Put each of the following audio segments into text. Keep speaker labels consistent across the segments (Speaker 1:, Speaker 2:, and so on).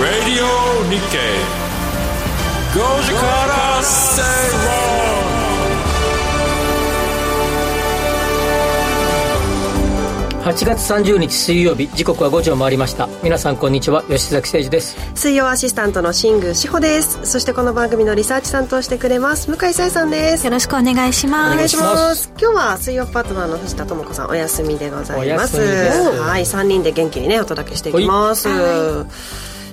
Speaker 1: Radio Nikkei 5時から
Speaker 2: 8月30日水曜日時刻は5時を回りました。皆さんこんにちは吉崎誠二です。
Speaker 3: 水曜アシスタントの新宮志保です。そしてこの番組のリサーチ担当してくれます向井沙耶さんです。
Speaker 4: よろしくお願いします。
Speaker 3: お願いします。今日は水曜パートナーの藤田智子さんお休みでございます。はい3人で元気にねお届けしていきます。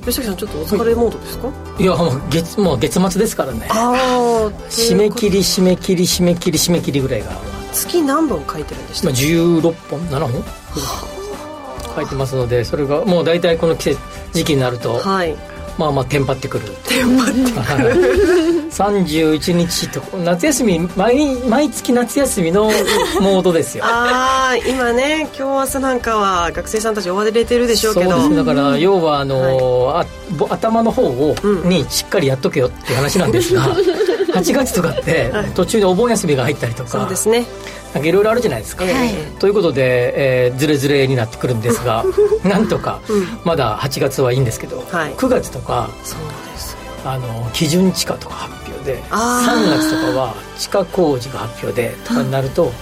Speaker 3: 吉崎さんちょっとお疲れモードですか？
Speaker 2: いやもう月もう月末ですからね。
Speaker 3: ああ
Speaker 2: 締め切り締め切り締め切り締め切りぐらいが。
Speaker 3: 月何本書いてるんでした
Speaker 2: まあ、16本7本？書いてますのでそれがもう大体この季節時期になると、
Speaker 3: はい。
Speaker 2: まあまあテンパってくる。
Speaker 3: テンパってくる。
Speaker 2: 31日と夏休み毎毎月夏休みのモードですよ。
Speaker 3: ああ今ね今日明日なんかは学生さんたち追われてるでしょうけど。
Speaker 2: そうです。だから要はあの、あぼ頭の方を、
Speaker 3: うん。
Speaker 2: にしっかりやっとけよっていう話なんですが8月とかって途中でお盆休みが入ったりとか。
Speaker 3: そうですね
Speaker 2: いろいろあるじゃないですか、
Speaker 3: ええ
Speaker 2: ということで、えー、ズレズレになってくるんですが なんとか、まだ8月はいいんですけど、
Speaker 3: はい。
Speaker 2: 9月とか
Speaker 3: そうです
Speaker 2: あの基準地価とか発表で
Speaker 3: あー。
Speaker 2: 3月とかは地下工事が発表でとかになると、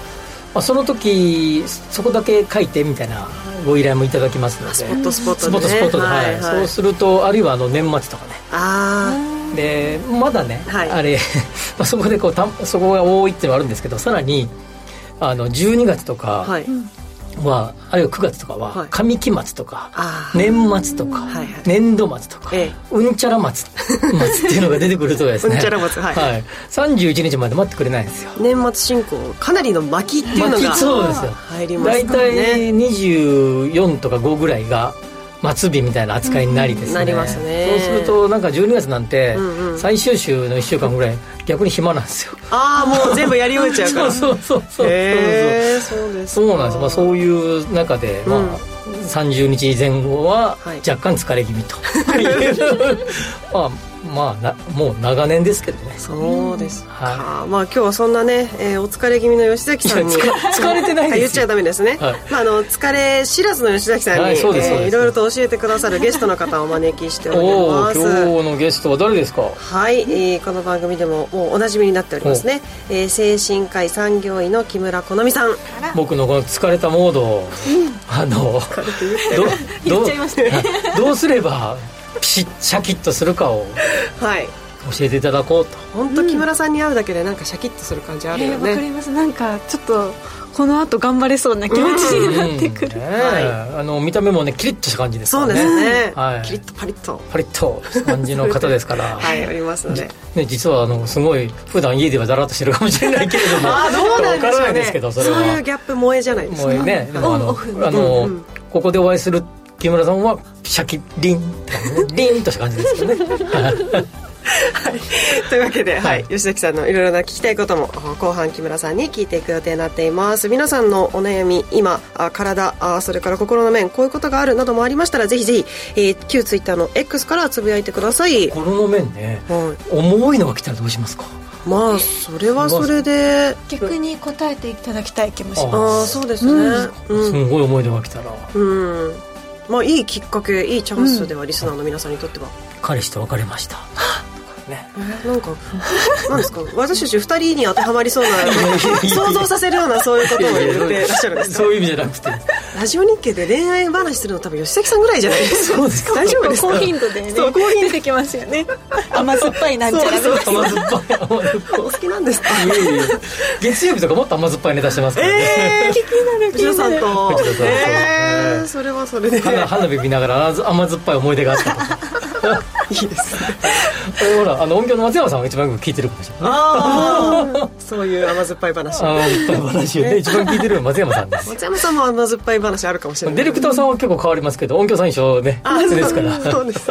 Speaker 2: まあ、その時そこだけ書いてみたいなご依頼もいただきますので
Speaker 3: スポットスポットでね。
Speaker 2: スポットスポットで、はい
Speaker 3: はい。はい。
Speaker 2: そうするとあるいはあの年末とかね。
Speaker 3: あ
Speaker 2: でまだね、
Speaker 3: はい。
Speaker 2: あれ まあそこでこうたそこが多いっていうのはあるんですけどさらにあの12月と
Speaker 3: あ
Speaker 2: か
Speaker 3: は
Speaker 2: あるいは9月とか
Speaker 3: は
Speaker 2: はい。上期末とか、年末とか、年度末とか、
Speaker 3: ええ。
Speaker 2: うんちゃら末末 っていうのが出てくるとですね。
Speaker 3: うんちゃら末はい。
Speaker 2: はい、31日まで待ってくれないんですよ。
Speaker 3: 年末進行かなりの巻きっていうのが
Speaker 2: そうですよ。
Speaker 3: 入りますね。
Speaker 2: 体24とか5ぐらいが末日みたいな扱いになりですね、
Speaker 3: なりますね。
Speaker 2: そうするとなんか12月なんて最終週の1週間ぐらい逆に暇なんですよ。
Speaker 3: ああもう全部やり終えちゃうから。
Speaker 2: そうそうそうそう
Speaker 3: へえそうですか
Speaker 2: そうなんです、まあ、そういう中で、まあ
Speaker 3: うん
Speaker 2: 30日前後は
Speaker 3: はい
Speaker 2: 若干疲れ気味と、まあまあなもう長年ですけどね。
Speaker 3: そうですか、
Speaker 2: は
Speaker 3: まあ今日はそんなね、えーお疲れ気味の吉崎さんに
Speaker 2: 疲 疲れてない
Speaker 3: 言っちゃダメですね、
Speaker 2: はい。
Speaker 3: まあ、あの疲れ知らずの吉崎さんに、
Speaker 2: はい
Speaker 3: えーいろいろと教えてくださるゲストの方をお招きしております。
Speaker 2: 今日のゲストは誰ですか？
Speaker 3: はい、えーこの番組でももうおなじみになっておりますね、えー精神科医産業医の木村好美さん。
Speaker 2: 僕のこの疲れたモードを、あのどどうどうすればピシッシャキッとするかを
Speaker 3: はい。
Speaker 2: 教えていただこうと。
Speaker 3: 本当木村さんに会うだけでなんかシャキッとする感じあるよ
Speaker 4: えーわか
Speaker 3: ね、
Speaker 4: ります。なんかちょっとこの後頑張れそうな気持ちになってくる、
Speaker 2: うんねえあの見た目もねキリッとした感じですか
Speaker 3: そう
Speaker 2: らね
Speaker 3: ですね、
Speaker 2: はい。
Speaker 3: キリッとパリッと。
Speaker 2: パリッとした感じの方ですから。
Speaker 3: はいありますので
Speaker 2: ね、実はあのすごい普段家ではだらっとしてるかもしれないけれども。
Speaker 3: ああどうなんでしょうね。
Speaker 2: わからないですけどそれは。
Speaker 3: いうギャップ萌えじゃないですか。
Speaker 2: もうね。でもあのあの、
Speaker 3: うん
Speaker 2: ここでお会いする木村さんはシャキリン リンとした感じですよね。
Speaker 3: というわけで、は
Speaker 2: はい。
Speaker 3: い、吉崎さんのいろいろな聞きたいことも後半木村さんに聞いていく予定になっています。皆さんのお悩み今あ体あそれから心の面こういうことがあるなどもありましたらぜひぜひ、えー旧ツイッターの X からつぶやいてください、
Speaker 2: 心の面ね。
Speaker 3: は
Speaker 2: 重いのが来たらどうしますか？
Speaker 3: い、まあそれはそれで。
Speaker 4: 逆に答えていただきたい気もし
Speaker 2: あ
Speaker 4: ます。
Speaker 3: ああそうですね。うん、
Speaker 2: すごい重いのが来たら。
Speaker 3: うんまあいいきっかけいいチャンスではリスナーの皆さんにとっては、
Speaker 2: 彼氏と別れました。ね。
Speaker 3: なんかなんですか？私たち二人に当てはまりそうな 想像させるようなそういうことを言ってらっしゃるんですか
Speaker 2: そういう意味じゃなくて。
Speaker 3: ラジオ日経で恋愛話するの多分吉崎さんぐらいじゃないですか。
Speaker 2: そうですか。
Speaker 3: 大丈夫ですか？
Speaker 4: 高頻度でね。
Speaker 3: 高頻度。
Speaker 4: 出てきますよね。甘酸っぱいなんちゃら
Speaker 3: そうそう
Speaker 2: 甘酸っぱい。
Speaker 3: お好きなんですか
Speaker 2: 月曜日とかもっと甘酸っぱいネタしてますからね、
Speaker 3: えー、気になる。藤田さんと。
Speaker 2: 藤田さんと。
Speaker 3: えー、それはそれで。
Speaker 2: 花花火見ながら甘甘酸っぱい思い出があった
Speaker 3: いいですね。
Speaker 2: ほらあの音響の松山さんが一番よく聞いてるかもしれない。
Speaker 3: ああそういう甘酸っぱい話
Speaker 2: 甘酸っぱい話をね一番聞いてるのは松山さんです。
Speaker 3: 松山さんも甘酸っぱい話あるかもしれない
Speaker 2: ディレクターさんは結構変わりますけど音響さん一緒ね
Speaker 3: あ
Speaker 2: ですから。
Speaker 3: そうです。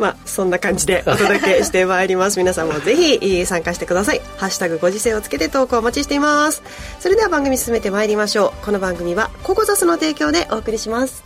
Speaker 3: まあそんな感じでお届けしてまいります。皆さんもぜひえー参加してください「ハッシュタグご時世」をつけて投稿お待ちしています。それでは番組進めてまいりましょう。この番組はココザスの提供でお送りします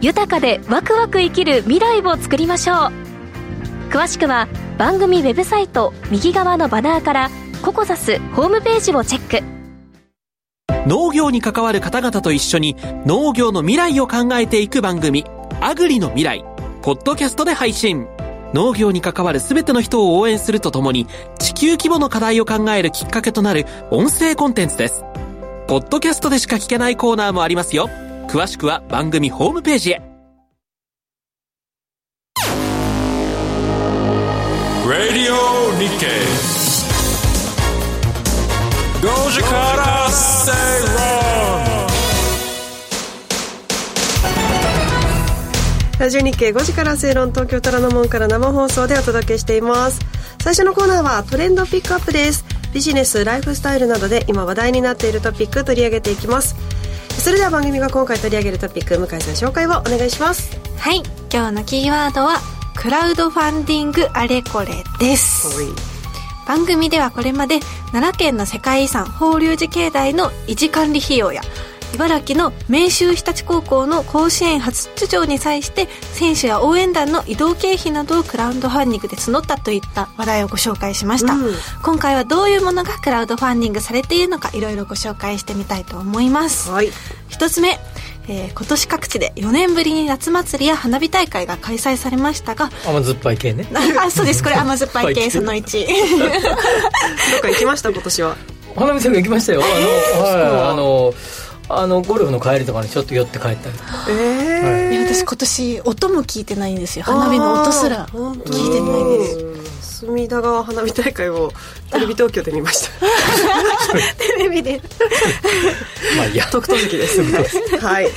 Speaker 5: 豊かでワクワク生きる未来を作りましょう。詳しくは番組ウェブサイト右側のバナーからココザスホームページをチェック。
Speaker 6: 農業に関わる方々と一緒に農業の未来を考えていく番組「アグリの未来」ポッドキャストで配信。農業に関わる全ての人を応援するとともに地球規模の課題を考えるきっかけとなる音声コンテンツです。ポッドキャストでしか聞けないコーナーもありますよ。詳しくは番組ホームページへ。
Speaker 1: Radio Nikkei. 5時から正論
Speaker 3: ラジオ日経5時から正論東京虎ノ門から生放送でお届けしています。最初のコーナーはトレンドピックアップです。ビジネスライフスタイルなどで今話題になっているトピック取り上げていきますそれでは番組が今回取り上げるトピック向井さん紹介をお願いします。
Speaker 4: はい。今日のキーワードはクラウドファンディングあれこれです。番組ではこれまで奈良県の世界遺産法隆寺境内の維持管理費用や茨城の明秀日立高校の甲子園初出場に際して選手や応援団の移動経費などをクラウドファンディングで募ったといった話題をご紹介しました、
Speaker 3: うん。
Speaker 4: 今回はどういうものがクラウドファンディングされているのかいろいろご紹介してみたいと思います。
Speaker 3: はい。
Speaker 4: 一つ目、えー今年各地で4年ぶりに夏祭りや花火大会が開催されましたが
Speaker 2: 甘酸っぱい系ね。
Speaker 4: あそうです。これ甘酸っぱい系その1
Speaker 3: どっか行きました？今年は。
Speaker 2: 花見さんが行きましたよ。あの、はい、あのあのゴルフの帰りとかにちょっと寄って帰ったり
Speaker 3: え
Speaker 4: いや私今年音も聞いてないんですよ。花火の音すら
Speaker 3: 聞
Speaker 4: 聞いてないです。
Speaker 3: 隅田川花火大会をテレビ東京で見ました。
Speaker 4: テレビで。
Speaker 2: まあいいや。
Speaker 3: 特等席です。はい。
Speaker 4: で、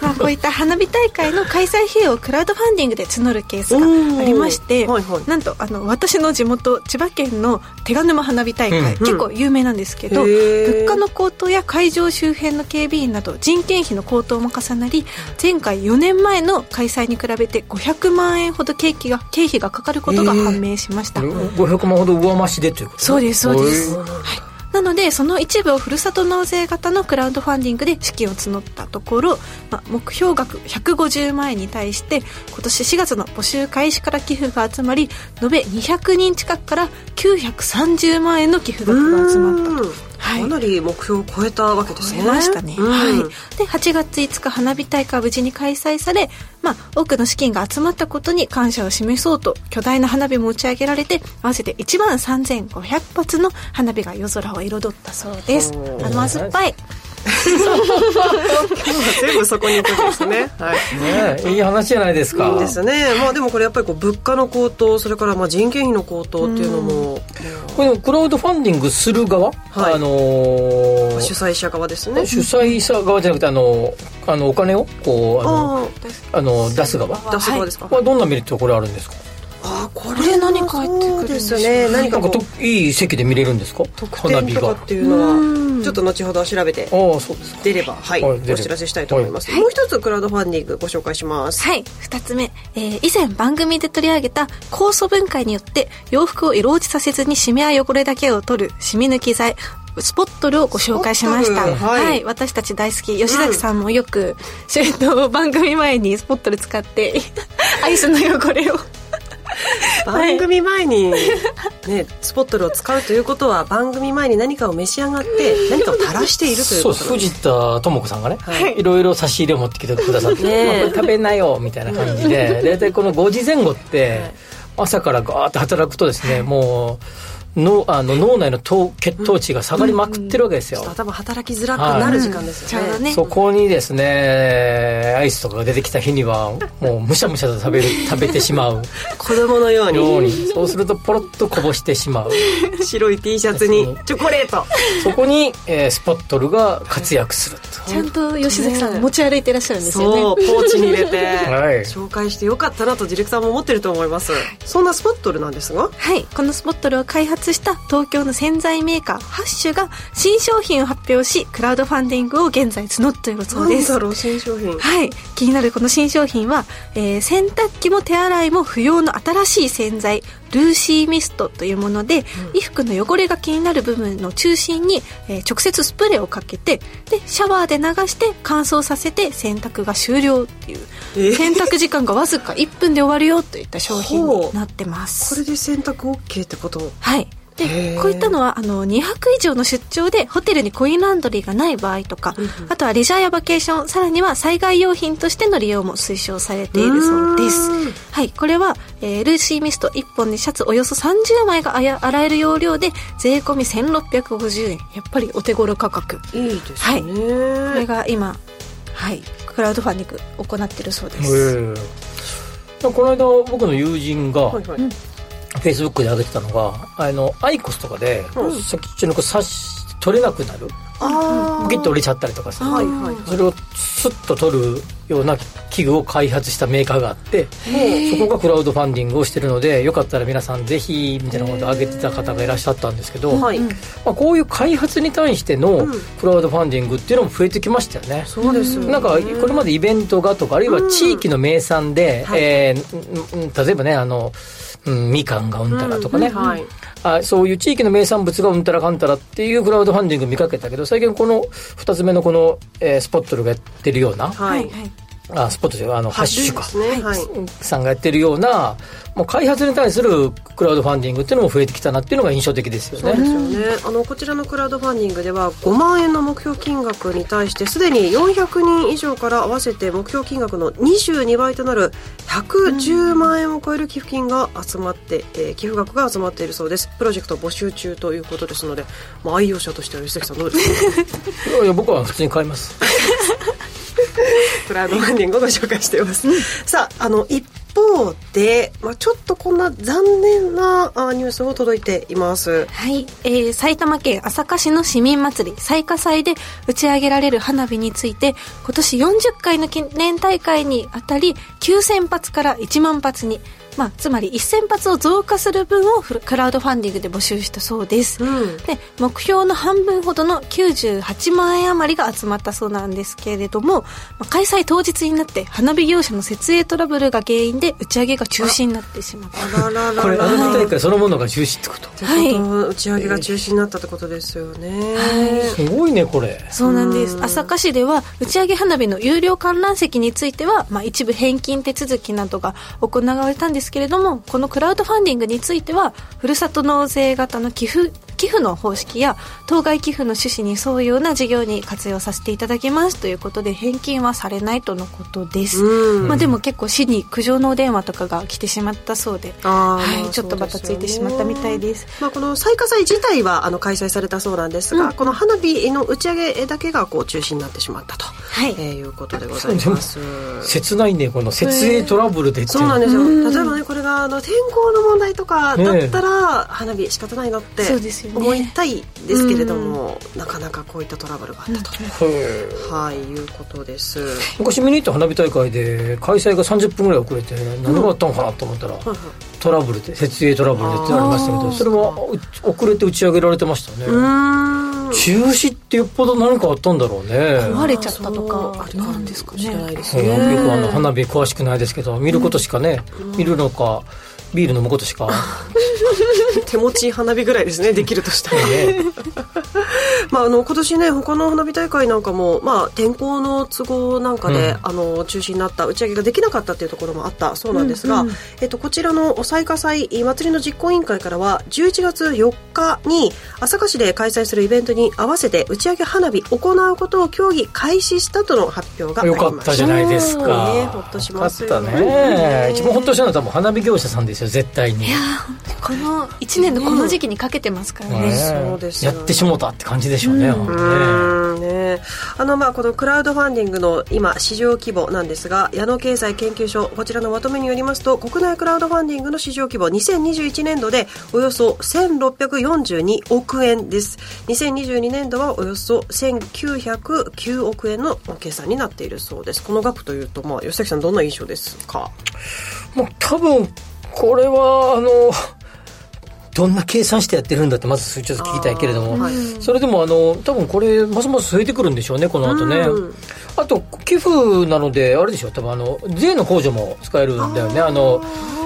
Speaker 4: まあ、こういった花火大会の開催費用をクラウドファンディングで募るケースがありまして、
Speaker 3: はいはい。
Speaker 4: なんとあの私の地元千葉県の手賀沼花火大会、
Speaker 2: うん
Speaker 4: 結構有名なんですけど、
Speaker 3: へー。
Speaker 4: 物価の高騰や会場周辺の警備員など人件費の高騰も重なり前回4年前の開催に比べて500万円ほど経費が経費がかかることが判明しました、
Speaker 2: 500万ほど上増しでということ
Speaker 4: そうですそうです、はい、なのでその一部をふるさと納税型のクラウドファンディングで資金を募ったところ、ま、目標額150万円に対して今年4月の募集開始から寄付が集まり延べ200人近くから930万円の寄付額が集まったと。はい。
Speaker 3: かなり目標を超えたわけですね。
Speaker 4: 超えましたね、
Speaker 3: うん。
Speaker 4: はい、で8月5日花火大会は無事に開催され、まあ、多くの資金が集まったことに感謝を示そうと巨大な花火も打ち上げられて合わせて1万3500発の花火が夜空を彩ったそうです。甘酸っぱい
Speaker 3: 全部そこに行くんですねはい
Speaker 2: ねいい話じゃないですか
Speaker 3: いいですねまあでもこれやっぱりこう。物価の高騰それからまあ人件費の高騰っていう。のも、
Speaker 2: これクラウドファンディングする側、
Speaker 3: はい
Speaker 2: あのー
Speaker 3: 主催者側ですね
Speaker 2: 主催者側じゃなくてあのあのお金をこう。あの
Speaker 3: あ
Speaker 2: あの出す側
Speaker 3: 出す側ですか、
Speaker 2: これどんなメリットこれあるんですか
Speaker 3: あこ
Speaker 4: これ何書いてくるんです
Speaker 3: ね。何か
Speaker 2: といい席で見れるんですか？
Speaker 3: 特
Speaker 2: 花火が。
Speaker 3: 典とかっていうのはちょっと後ほど調べて出ればはい、お知らせしたいと思います、もう一つクラウドファンディングご紹介します。
Speaker 4: はい。2つ目、えー以前番組で取り上げた酵素分解によって洋服を色落ちさせずにシミや汚れだけを取るシミ抜き剤スポットルをご紹介しました。
Speaker 3: スポットルはい。
Speaker 4: 私たち大好き。吉崎さんもよく、シュート番組前にスポットル使って アイスの汚れを
Speaker 3: 番組前にねスポットルを使うということは番組前に何かを召し上がって何かを垂らしているという
Speaker 2: そう
Speaker 3: ことなんです
Speaker 2: 藤田智子さんがね、
Speaker 3: はい。
Speaker 2: い、ろいろ差し入れを持ってきてくださって、
Speaker 3: ねえ。
Speaker 2: まあこれ食べなよみたいな感じで。大体この5時前後って朝からガーッと働くとですねもう脳あの脳内の糖血糖値が下がりまくってるわけですよ、
Speaker 3: 頭働きづらくなる時間ですよね、
Speaker 4: ちょうどね
Speaker 2: そこにですねアイスとかが出てきた日にはもうむしゃむしゃと食べる 食べてしまう。
Speaker 3: 子供のように。
Speaker 2: ようにそうするとポロッとこぼしてしまう。
Speaker 3: 白い T シャツにチョコレート。
Speaker 2: そこに、えースポットルが活躍すると。
Speaker 4: ちゃんと吉崎さん持ち歩いてらっしゃるんですよね。
Speaker 3: そうポーチに入れて、
Speaker 2: はい。
Speaker 3: 紹介してよかったなとディレクターも思ってると思います。そんなスポットルなんですが？
Speaker 4: はい、このスポットルを開発立した東京の洗剤メーカーハッシュが新商品を発表しクラウドファンディングを現在募っているそうです。
Speaker 3: なんだろう新商品。
Speaker 4: はい。気になるこの新商品は、えー洗濯機も手洗いも不要の新しい洗剤ルーシーミストというもので、衣服の汚れが気になる部分の中心に、えー直接スプレーをかけてでシャワーで流して乾燥させて洗濯が終了っていう、
Speaker 3: えー。
Speaker 4: 洗濯時間がわずか1分で終わるよといった商品になってます。
Speaker 3: これで洗濯 OK ってこと？
Speaker 4: はい。
Speaker 3: へ
Speaker 4: で
Speaker 3: ー。
Speaker 4: こういったのはあの2泊以上の出張でホテルにコインランドリーがない場合とか、あとはレジャーやバケーションさらには災害用品としての利用も推奨されているそうです。はいこれは、えールーシーミスト1本でシャツおよそ30枚があや洗える容量で税込み1650円。やっぱりお手頃価格。
Speaker 3: いいですね、
Speaker 4: はい。これが今はいクラウドファンディング行ってるそうです、
Speaker 2: へえこの間僕の友人が
Speaker 3: はいはい、
Speaker 2: フェイスブックで上げてたのがあのアイコスとかで
Speaker 3: うん。
Speaker 2: 先っちょのこう刺し取れなくなる。
Speaker 3: あ
Speaker 2: ポキッと折れちゃったりとかさ。
Speaker 3: はいはい
Speaker 2: それをスッと取るような器具を開発したメーカーがあってそこがクラウドファンディングをしてるのでよかったら皆さんぜひみたいなことを挙げてた方がいらっしゃったんですけど、
Speaker 3: はい、
Speaker 2: まあ、こういう開発に対しての
Speaker 3: うん。
Speaker 2: クラウドファンディングっていうのも増えてきましたよね。
Speaker 3: そうですよね。
Speaker 2: なんかこれまでイベントがとかあるいは地域の名産で、
Speaker 3: はい。
Speaker 2: えーんん例えばねあの、うん、みかんがうんたらとかね、
Speaker 3: うん。はい。
Speaker 2: あそういう地域の名産物がうんたらかんたらっていうクラウドファンディング見かけたけど最近この2つ目のこの、えースポットルがやってるような
Speaker 3: はい、
Speaker 4: はい
Speaker 2: あスポットじゃあのハッシュか。
Speaker 3: ねはい、
Speaker 2: さんがやってるようなもう開発に対するクラウドファンディングっていうのも増えてきたなっていうのが印象的ですよ
Speaker 3: そうです
Speaker 2: ね。
Speaker 3: よね、あのこちらのクラウドファンディングでは5万円の目標金額に対してすでに400人以上から合わせて目標金額の22倍となる110万円を超える寄付金が集まって、えー寄付額が集まっているそうです。プロジェクト募集中ということですので、まあ、愛用者としては吉崎さんどうですか？
Speaker 2: いやいや僕は普通に買います。
Speaker 3: クラウドファンディングをご紹介しています、さああの一方で、まあ、ちょっとこんな残念なあニュースも届いています。
Speaker 4: はい、えー埼玉県朝霞市の市民祭り彩花祭で打ち上げられる花火について今年40回の記念大会にあたり9000発から1万発に、まあ、つまり1000発を増加する分をフルクラウドファンディングで募集したそうです、
Speaker 3: うん。
Speaker 4: で目標の半分ほどの98万円余りが集まったそうなんですけれども、まあ開催当日になって花火業者の設営トラブルが原因で打ち上げが中止になってしまった。
Speaker 3: あららら
Speaker 2: これ
Speaker 3: ら
Speaker 2: 花火大会そのものが中止ってこと？
Speaker 3: ってこと打ち上げが中止になったってことですよね、
Speaker 2: すごいねこれ。
Speaker 4: そうなんです。朝霞市では打ち上げ花火の有料観覧席については、まあ、一部返金手続きなどが行われたんですけれどもこのクラウドファンディングについてはふるさと納税型の寄付寄付の方式や当該寄付の趣旨に沿うような事業に活用させていただきますということで返金はされないとのことです、
Speaker 3: うん。
Speaker 4: まあ、でも結構市に苦情のお電話とかが来てしまったそうで、はい、ちょっとバタついてしまったみたいです。
Speaker 3: まあ、この彩花祭自体はあの開催されたそうなんですが、この花火の打ち上げだけがこう中止になってしまったと、
Speaker 4: はい。
Speaker 3: えーいうことでございます。
Speaker 2: 切ないねこの設営トラブルで
Speaker 3: そうなんですよ。例えばねこれがあの天候の問題とかだったら花火仕方ないなって
Speaker 4: そうですよね。
Speaker 3: 思いたいですけれども、なかなかこういったトラブルがあったと、
Speaker 2: へー
Speaker 3: はいいうことです。
Speaker 2: 昔見に行った花火大会で開催が30分ぐらい遅れて何があったのかなと思ったら、
Speaker 3: はいはい
Speaker 2: トラブルで設営トラブルでってありましたけどそれはう遅れて打ち上げられてましたね、中止ってよっぽど何かあったんだろうね。
Speaker 4: 壊れちゃったとか
Speaker 3: ある
Speaker 4: なんですか
Speaker 3: もしれない
Speaker 4: ね。
Speaker 3: です
Speaker 2: よくあの花火詳しくないですけど見ることしかね、見るのかビール飲むことしか。
Speaker 3: 手持ち花火ぐらいですねできるとしたら。
Speaker 2: ね
Speaker 3: まあ、あの今年ね他の花火大会なんかも、まあ、天候の都合なんかで、
Speaker 2: うん。
Speaker 3: あの中止になった打ち上げができなかったっていうところもあった。そうなんですが、えっと、こちらの彩花祭祭りの実行委員会からは11月4日に朝霞市で開催するイベントに合わせて打ち上げ花火行うことを協議開始したとの発表があり
Speaker 2: よ
Speaker 3: ました。
Speaker 2: かったじゃないですか。
Speaker 3: ねほっとしますよ
Speaker 2: よかったね。一番ほっとしたのは多分花火業者さんですよ絶対に。
Speaker 4: いやこの1年のこの時期にかけてますからね、
Speaker 2: ね
Speaker 3: そうですよ
Speaker 2: やってしもたって感じでしょうね、本当ね。
Speaker 3: うん。ねあのまあこのクラウドファンディングの今市場規模なんですが矢野経済研究所こちらのまとめによりますと国内クラウドファンディングの市場規模2021年度でおよそ1642億円です。2022年度はおよそ1909億円の計算になっているそうです。この額というとまあ吉崎さんどんな印象ですか？
Speaker 2: もう多分これはあのどんな計算してやってるんだってまずちょっと聞きたいけれども、それでもあの多分これますます増えてくるんでしょうねこの後ね、あと寄付なのであれでしょ多分あの税の控除も使えるんだよね。あの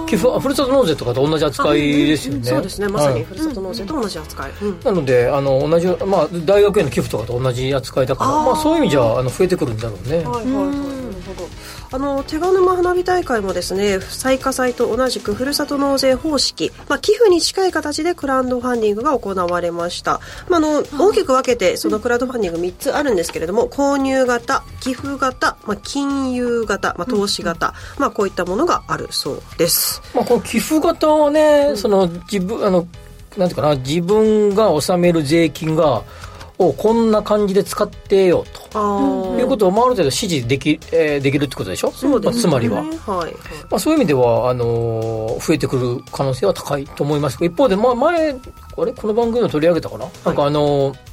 Speaker 2: 寄付ふるさと納税とかと同じ扱いですよね、
Speaker 3: そうですね。まさにふるさと納税と同じ扱い、
Speaker 2: なのであの同じ、まあ、大学への寄付とかと同じ扱いだからまあ、そういう意味じゃあの増えてくるんだろうね、はいはいはい、ほ
Speaker 3: ど。あの手賀沼花火大会もですね最下祭と同じくふるさと納税方式、まあ、寄付に近い形でクラウドファンディングが行われました、まあ、あの大きく分けてそのクラウドファンディング3つあるんですけれども購入型寄付型、まあ、金融型、まあ、投資型、まあ、こういったものがあるそうです、
Speaker 2: まあ、この寄付型はね、その自分あのなんていうかな自分が納める税金がをこんな感じで使ってよと。いうことを、まあ、ある程度指示でき,、えー、できるってことでしょ？そうです、ね、まあ、つまりは、はいまあ、そういう意味ではあのー、増えてくる可能性は高いと思います。一方で、まあ、前あれ？この番組を取り上げたかな、はい、なんかあのー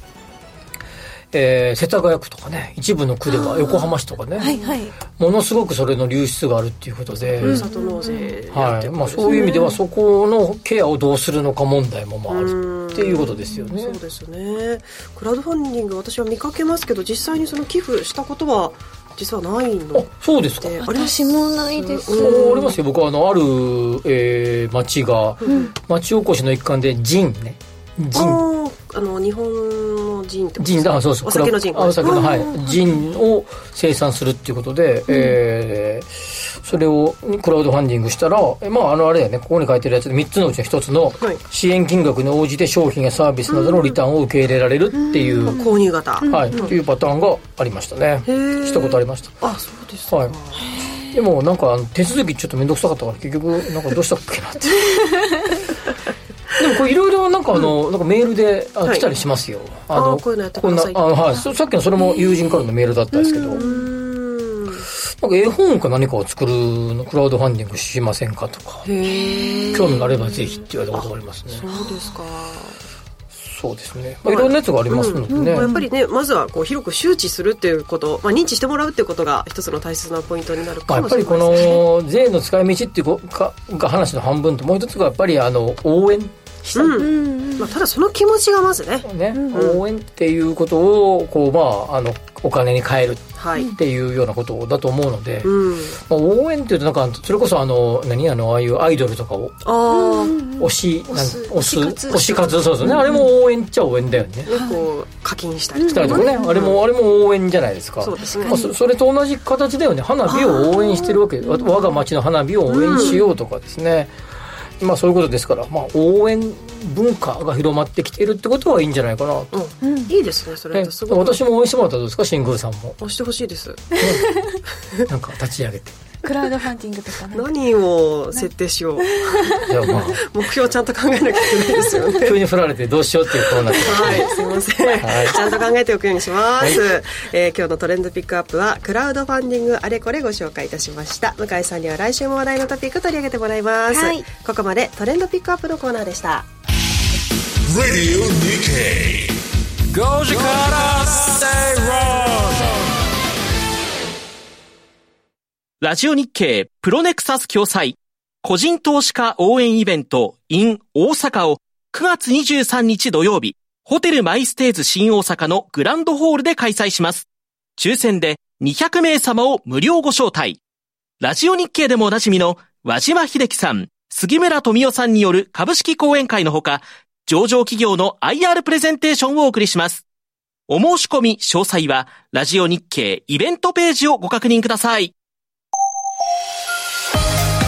Speaker 2: えー、世田谷区とかね一部の区では横浜市とかね、はいはい、ものすごくそれの流出があるっていうことで、
Speaker 3: ふるさと納税、
Speaker 2: はい。まあ、そういう意味ではそこのケアをどうするのか問題もまああるっていうことですよね。
Speaker 3: そうですね。クラウドファンディング私は見かけますけど実際にその寄付したことは実はないの
Speaker 2: そうですか。
Speaker 4: 私もないです、
Speaker 2: うん、ありますよ。僕はあのある、えー、町が、うん、町おこしの一環でジンね
Speaker 3: あの日本のジンってジン
Speaker 2: だそうそうお酒のジン。お酒のはい。ジンを生産するっていうことで、うん、えー、それをクラウドファンディングしたらまああのあれだよねここに書いてるやつで3つのうちの1つの支援金額に応じて商品やサービスなどのリターンを受け入れられるっていう、
Speaker 3: 購入型。
Speaker 2: はい、っていうパターンがありましたね。したことありました。
Speaker 3: あそうですはい。
Speaker 2: でもなんか手続きちょっと面倒くさかったから結局なんかどうしたっけなって でもこれいろいろなんかあの、なんかメールであ、来たりしますよ。
Speaker 3: あのこういうのやってください。
Speaker 2: あはい。さっきのそれも友人からのメールだったんですけど。なんか絵本か何かを作るのクラウドファンディングしませんかとか興味があればぜひって言われたことがありますね。
Speaker 3: そうですか。
Speaker 2: そうですね、まあ、いろんなやつがありますのでね、うん。
Speaker 3: やっぱりねまずはこう広く周知するっていうこと、まあ、認知してもらうっていうことが一つの大切なポイントになるかもしれないですね、まあ、やっぱ
Speaker 2: りこの 税の使い道っていうかが話の半分ともう一つがやっぱりあの応援した。い、
Speaker 3: うん。まあ、ただその気持ちがまずね。
Speaker 2: ね、応援っていうことをこう、まあ、あのお金に変えるっていうようなことだと思うので、うんまあ、応援っていうとなんかそれこそあの何？あのああいうアイドルとかを。推し推す。推し活。そうですね、あれも応援っちゃ応援だよね、
Speaker 3: こう課金したり
Speaker 2: とかね、あれもあれも応援じゃないですか。そうですね、まあ、それと同じ形だよね。花火を応援してるわけ。我が町の花火を応援しようとかですね、まあそういうことですから、まあ、応援文化が広まってきているってことはいいんじゃないかなと、
Speaker 3: うん、いいですねそれ
Speaker 2: すご私も応援してもらったらどうですか新宮さんも。
Speaker 3: 押してほしいです、
Speaker 2: なんか立ち上げて
Speaker 4: クラウドファンディングとか
Speaker 3: 何を設定しよう。じゃあまあ。目標ちゃんと考えなきゃいけないですよね。
Speaker 2: 急に振られてどうしようっていうコーナー。
Speaker 3: はいすいません、はい、ちゃんと考えておくようにします、はい、えー、今日のトレンドピックアップはクラウドファンディングあれこれご紹介いたしました。向井さんには来週も話題のトピック取り上げてもらいます、はい、ここまでトレンドピックアップのコーナーでした。Radio Nikkei. 5時から Stay
Speaker 6: Wrong ラジオ日経プロネクサス共催個人投資家応援イベント in 大阪を9月23日土曜日、ホテルマイステーズ新大阪のグランドホールで開催します。抽選で200名様を無料ご招待。ラジオ日経でもおなじみの和島秀樹さん、杉村富夫さんによる株式講演会のほか、上場企業の IR プレゼンテーションをお送りします。お申し込み詳細は、ラジオ日経イベントページをご確認ください。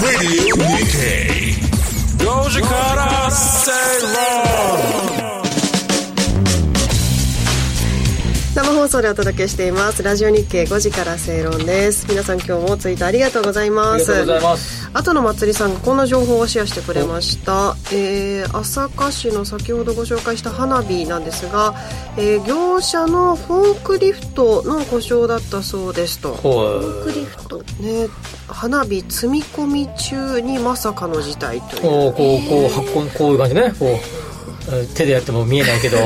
Speaker 7: Radio Nikkei 5時から Say Wrong
Speaker 3: 生生放送でお届けしています。ラジオ日経5時から正論です。皆さん今日もツイートありがとうございます。
Speaker 2: ありがとうございます。
Speaker 3: 後のまつりさんがこんな情報をシェアしてくれました、えー、朝霞市の先ほどご紹介した花火なんですが、えー業者のフォークリフトの故障だったそうですと。
Speaker 2: ほ
Speaker 4: クリフト
Speaker 3: ね花火積み込み中にまさかの事態という。
Speaker 2: こうこうこう発ここういう感じね。こう。えー手でやっても見えないけど。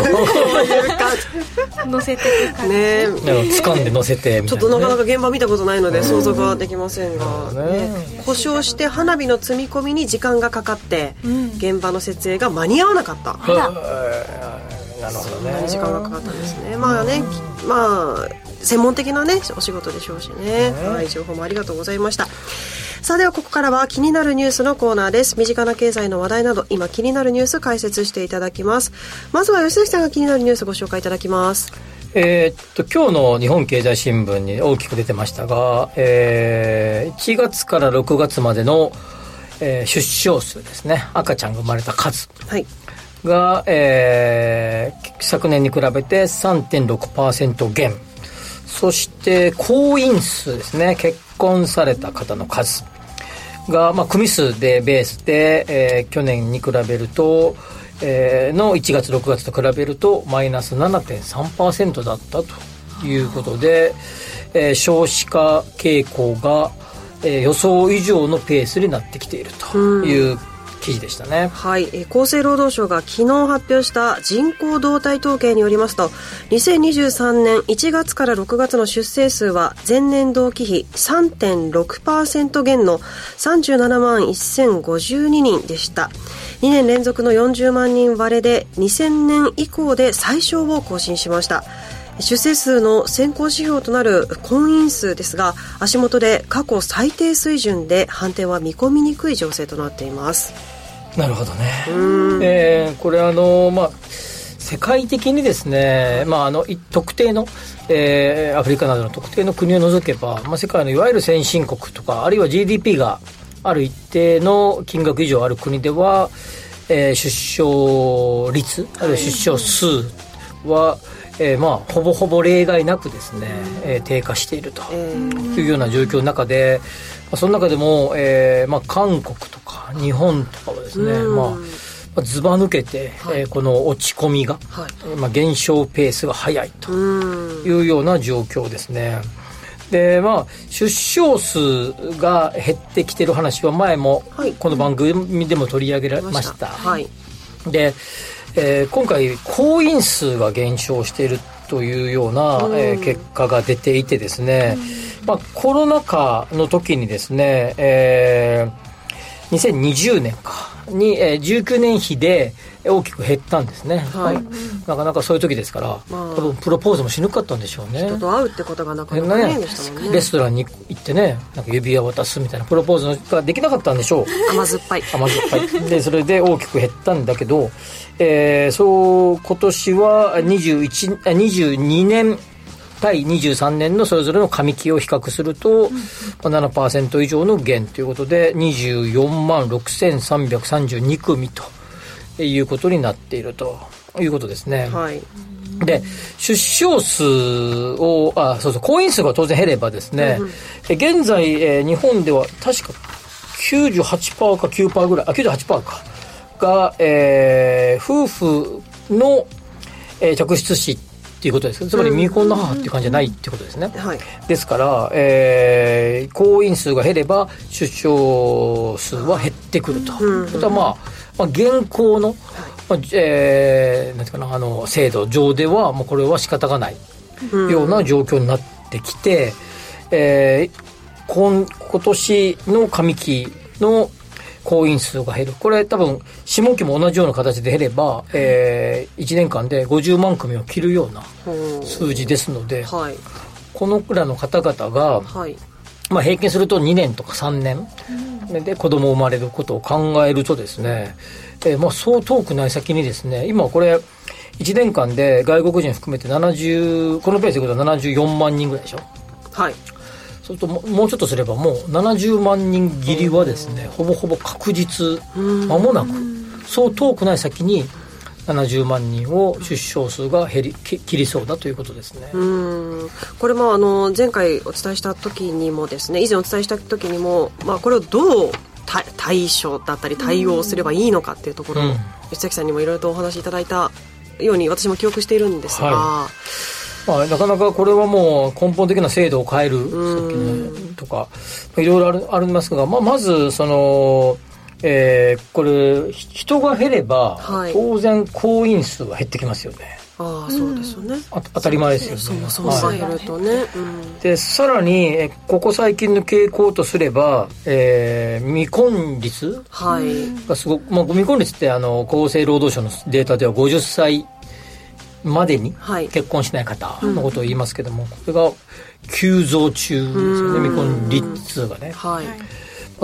Speaker 4: 乗せていく感じ。
Speaker 3: ね
Speaker 2: 掴んで乗せてみ
Speaker 3: ちょっとなかなか現場見たことないので想像ができませんが、故障して花火の積み込みに時間がかかって、現場の設営が間に合わなかった。
Speaker 2: えーなるほどね。
Speaker 3: 時間がかかったんですね。まあねきまあ専門的なねお仕事でしょうしね、はい、情報もありがとうございました。さあではここからは気になるニュースのコーナーです。身近な経済の話題など今気になるニュース解説していただきます。まずは吉崎さんが気になるニュースご紹介いただきます。
Speaker 2: えーっと今日の日本経済新聞に大きく出てましたが、えー1月から6月までの、えー出生数ですね。赤ちゃんが生まれた数。
Speaker 3: はい。
Speaker 2: が、えー昨年に比べて3.6%減そして婚姻数ですね。結婚された方の数が、まあ、組数でベースで、えー去年に比べると、えーの1月6月と比べるとマイナス7.3%だったということで、えー少子化傾向が、えー予想以上のペースになってきているという記事でしたね。
Speaker 3: はい、厚生労働省が昨日発表した人口動態統計によりますと2023年1月から6月の出生数は前年同期比3.6%減の37万1052人でした。2年連続の40万人割れで2000年以降で最小を更新しました。出生数の先行指標となる婚姻数ですが足元で過去最低水準で判定は見込みにくい情勢となっています。
Speaker 2: なるほどね。えーこれあの、まあ、世界的にですね、まあ、あの、い特定の、えーアフリカなどの特定の国を除けば、まあ、世界のいわゆる先進国とか、あるいは GDP がある一定の金額以上ある国では、えー出生率、あるいは出生数は、えーまあ、ほぼほぼ例外なくですね、えー低下していると。いうような状況の中で、まあ、その中でも、えーまあ、韓国とか日本とかはですね、まあまあ、ずば抜けて、えーこの落ち込みが、
Speaker 3: はい。
Speaker 2: えーまあ、減少ペースが速いというような状況ですね。でまあ、出生数が減ってきてる話は前も
Speaker 3: はい。
Speaker 2: この番組でも取り上げられました。
Speaker 3: はい。
Speaker 2: で、えー今回婚姻数が減少しているというような、えー結果が出ていてですね、まあ、コロナ禍の時にですね、えー2020年か。に、えー19年比で大きく減ったんですね、
Speaker 3: はい。
Speaker 2: なかなかそういう時ですから、
Speaker 3: まあ。
Speaker 2: 多分プロポーズもしにくかったんでしょうね。
Speaker 3: 人と会うってことがなかなかね。
Speaker 2: ね
Speaker 3: でしたもんね。
Speaker 2: レストランに行ってねなんか指輪渡すみたいなプロポーズができなかったんでしょう。
Speaker 3: 甘酸っぱい。
Speaker 2: 甘酸っぱい。でそれで大きく減ったんだけど、えーそう今年は21あ22年対23年のそれぞれの上期を比較すると、まあ、7%以上の減ということで24万6332組ということになっているということですね。
Speaker 3: はい
Speaker 2: で、出生数を、あ、そうそう、婚姻数が当然減ればですね、え現在、えー日本では確か98%か9%ぐらい、あ、98%か、が、えー夫婦の、えー嫡出子っていうことですつまり未婚の母っていう感じじゃないってことですね。
Speaker 3: はい。
Speaker 2: ですから、えー婚姻数が減れば出生数は減ってくると。ことはまあ、まあ、現行の、まあえーなんていうかな、あの、制度上では、もうこれは仕方がないような状況になってきて、えー今今年の上期の婚姻数が減る。これ多分、下期も同じような形で減れば、え1年間で50万組を切るような数字ですので、
Speaker 3: はい。
Speaker 2: このくらいの方々が、
Speaker 3: はい。
Speaker 2: まあ、平均すると2年とか3年で子供生まれることを考えるとですね、えーまあ、そう遠くない先にですね今これ1年間で外国人含めて70このペースでいくと74万人ぐらいでしょ？
Speaker 3: はい
Speaker 2: そうするとももうちょっとすればもう70万人切りはですねほぼほぼ確実間もなくそう遠くない先に70万人を出生数が減り切りそうだということですね。
Speaker 3: うん。これもあの前回お伝えした時にもですね以前お伝えした時にも、まあ、これをどう対処だったり対応すればいいのかっていうところを、うん、吉崎さんにもいろいろとお話しいただいたように私も記憶しているんですが、はい、
Speaker 2: まあ、なかなかこれはもう根本的な制度を変えるさっきのとかいろいろあるありますが、まあ、まずその。えー、これ人が減れば、はい、当然婚姻数は減ってきますよね。
Speaker 3: ああそうですよね、
Speaker 2: 当たり前ですよね。そ
Speaker 3: もそも減るとね、
Speaker 2: うん、でさらにここ最近の傾向とすれば、えー、未婚率がすごく、まあ、未婚率ってあの厚生労働省のデータでは50歳までに結婚しない方のことを言いますけども、はい、これが急増中ですよね。未婚率がね。はい。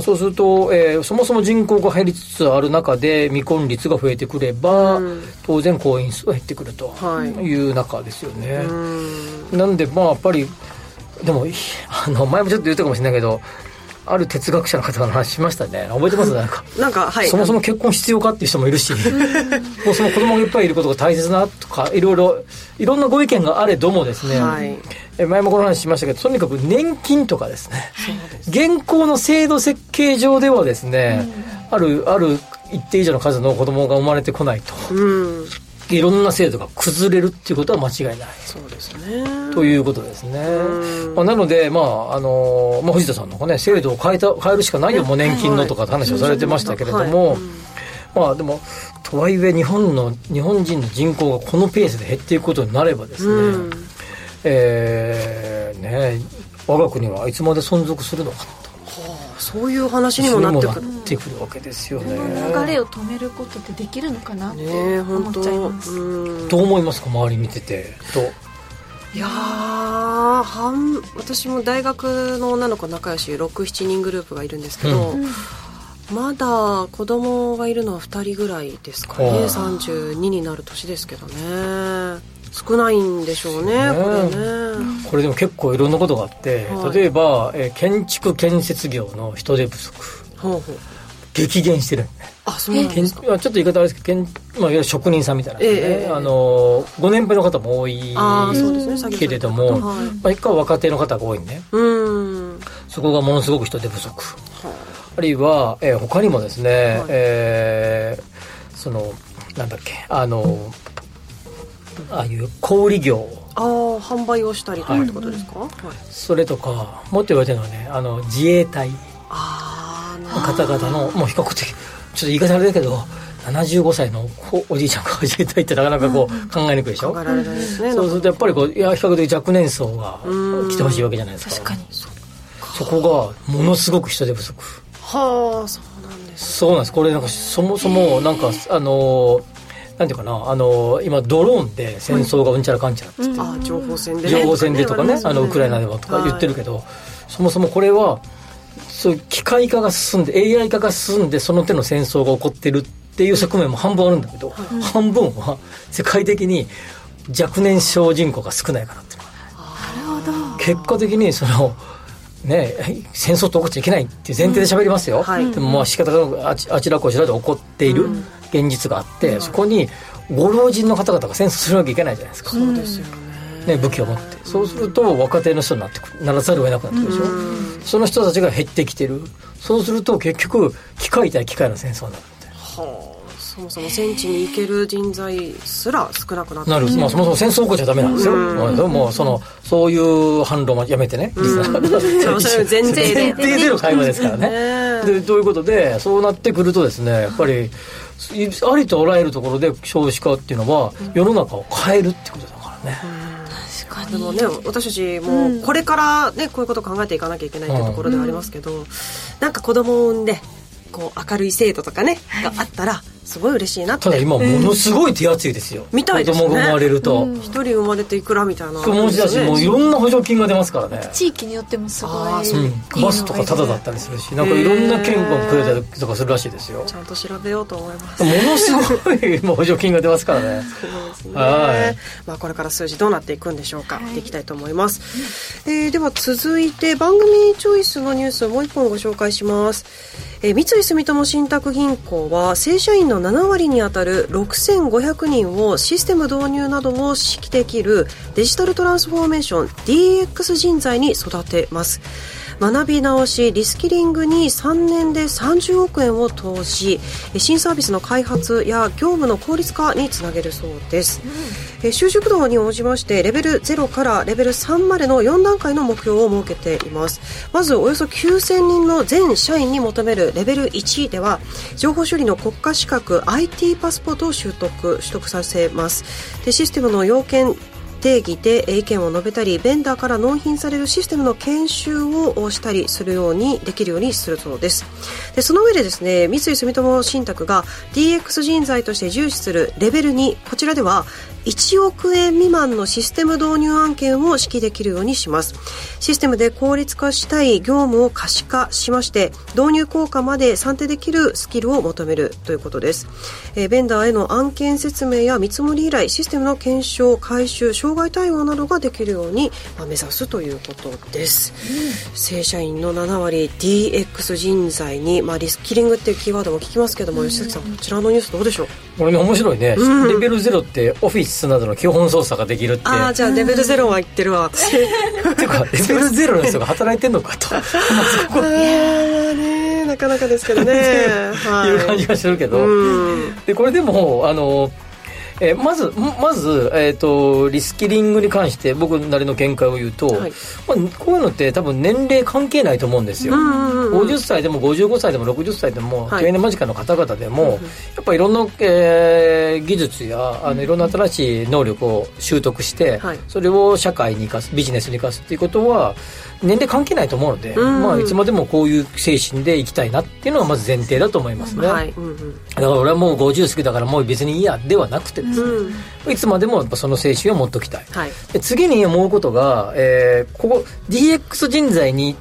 Speaker 2: そうすると、えー、そもそも人口が減りつつある中で未婚率が増えてくれば、うん、当然婚姻数が減ってくるとい。う中ですよね。はい、なんでまあやっぱりでも あの前もちょっと言ったかもしれないけどある哲学者の方の話しましたね。覚えてます？なんか。
Speaker 3: なんか、はい、
Speaker 2: そもそも結婚必要かっていう人もいるし。もうその子供がいっぱいいることが大切なとかいろいろいろんなご意見があれどもですね、はい、前もこの話しましたけどとにかく年金とかですね。現行の制度設計上ではですね、うん、あるある一定以上の数の子供が生まれてこないと。うんいろんな制度が崩れるっていうことは間違いない。
Speaker 3: そうですね。
Speaker 2: ということですね。まあ、なので、まあ、あの、まあ、藤田さんのね、制度を変えた、変えるしかないよ、もう年金のとかって話をされてましたけれども、まあでも、とはいえ日本の、日本人の人口がこのペースで減っていくことになればですね、うん、えー、ね、我が国はいつまで存続するのかと。
Speaker 3: そういう話にもなってくる。
Speaker 2: ってくるわけですよね
Speaker 4: 流れを止めることってできるのかなって思っちゃいます、
Speaker 2: ね、どう思いますか周り見てて。と
Speaker 3: いや半私も大学の女の子仲良し67人グループがいるんですけど、うん、まだ子供がいるのは2人ぐらいですかね。32になる年ですけどね少ないんでしょうね、ね、これね。
Speaker 2: これでも結構いろんなことがあって、はい、例えば、えー、建築建設業の人手不足。ほうほう。激減してる。
Speaker 3: あそうなんですか。ち
Speaker 2: ょっと言い方あれですけど、まあ、いわゆる職人さんみたいな、ね、えー、あのご年配の方も多いけれども、はい。まあ、一回は若手の方が多いねうん。そこがものすごく人手不足、はあ、あるいは、えー、他にもですね、はい、えー、そのなんだっけあのああいう小売業。
Speaker 3: ああ販売をしたりとかってことですか、はい、
Speaker 2: それとかもっと言われてるのはねあの自衛隊。の方々のもう比較的ちょっと言い方あれだけど75歳のおじいちゃんが自衛隊ってなかなかこう、うん、考えにくいでしょ、考えられないですね、そうするとやっぱりこういや比較的若年層が来てほしいわけじゃないですか。確かに。そこがものすごく人手不足。
Speaker 3: はあそうなんです、
Speaker 2: そうなんです。これなんかそもそもなんかあのなんていうかなあの今ドローンで戦争がうんちゃらかんちゃらって。って、
Speaker 3: あ情報戦で、
Speaker 2: ね、情報戦でとかねあのウクライナでもとか言ってるけど、そもそもこれはそういう機械化が進んで AI 化が進んでその手の戦争が起こってるっていう側面も半分あるんだけど、半分は世界的に若年症人口が少ないからっていう
Speaker 4: の。なるほ
Speaker 2: ど。結果的にそのね、戦争って起こっちゃいけないっていう前提で喋りますよ、うんはい、でもまあ仕方があちあちらこちらで起こっている現実があって、うん、そこにご老人の方々が戦争するわけいけないじゃないですか。
Speaker 3: そうですよ
Speaker 2: ね、ね、武器を持って。そうすると若手の人になってくならざるを得なくなってくるでしょ、うん、その人たちが減ってきてる。そうすると結局機械対機械の戦争になる
Speaker 3: はあそもそも戦地に行ける人材すら少なくなって
Speaker 2: なる、まあ、そもそも戦争起こっちゃダメなんですよ、うん、でもそのそういう反論はやめてね、うん、
Speaker 3: そうそういう前提
Speaker 2: で。前提での会話ですからね。でということでそうなってくるとですねやっぱりありとあらゆるところで少子化っていうのは世の中を変えるってことだからね、
Speaker 3: でもね私たちもこれからねこういうことを考えていかなきゃいけないっていうところではありますけど、うん、なんか子供を産んでこう明るい制度とかねがあったらすごい嬉しいなって。
Speaker 2: ただ今ものすごい手厚いですよ、
Speaker 3: みたいですね。
Speaker 2: 子供が生まれると。
Speaker 3: 一、人生まれていくらみたいな。
Speaker 2: もしもういろんな補助金が出ますからね。
Speaker 4: 地域によってもすごい、
Speaker 2: う。ん、バスとかタダだったりするしなんかいろんな券がくれたりとかするらしいですよ。
Speaker 3: ちゃんと調べようと思います。
Speaker 2: ものすごい補助金が出ますからね。
Speaker 3: そうですね。はい。まあこれから数字どうなっていくんでしょうか、はい、ていきたいと思います、えー、では続いて番組チョイスのニュースをもう一本ご紹介します。えー、三井住友信託銀行は正社員のの7割にあたる6500人をシステム導入なども指揮できるデジタルトランスフォーメーション DX 人材に育てます。学び直しリスキリングに3年で30億円を投じ新サービスの開発や業務の効率化につなげるそうです、うん、習熟度に応じましてレベル0からレベル3までの4段階の目標を設けています。まずおよそ9000人の全社員に求めるレベル1では情報処理の国家資格 IT パスポートを習得取得させます。でシステムの要件定義で意見を述べたりベンダーから納品されるシステムの研修をしたりするようにできるようにするそうです。でその上でですね三井住友信託が DX 人材として重視するレベル2こちらでは1億円未満のシステム導入案件を指揮できるようにします。システムで効率化したい業務を可視化しまして導入効果まで算定できるスキルを求めるということです、えー、ベンダーへの案件説明や見積もり依頼システムの検証回収障害対応などができるように、まあ、目指すということです、うん、正社員の7割 DX 人材に、まあ、リスキリングっていうキーワードも聞きますけども、うん、吉崎さんこちらのニュースどうでしょう？
Speaker 2: これね面白いね、うん、レベルゼロってオフィスなどの基本操作ができるって。
Speaker 3: ああじゃあレベルゼロは言ってるわ。私 って
Speaker 2: いうかレベルゼロの人が働いてんのかと。まあそこ
Speaker 3: ねなかなかですけどね。
Speaker 2: はい、いう感じがするけど、でこれでもあのえー、まず、まず、えっ、ー、と、リスキリングに関して僕なりの見解を言うと、はい、まあ、こういうのって多分年齢関係ないと思うんですよ。50歳でも55歳でも60歳でも、定年間近の方々でも、やっぱいろんな、えー、技術や、あの、いろんな新しい能力を習得して、はい、それを社会に生かす、ビジネスに生かすっていうことは、年齢関係ないと思うので、まあ、いつまでもこういう精神でいきたいなっていうのがまず前提だと思いますね。はい。うんうん、だから俺はもう50過ぎだからもう別にいいやではなくてですね、うん、いつまでもやっぱその精神を持っておきたい。はい、で次に思うことが、えー、ここ DX 人材に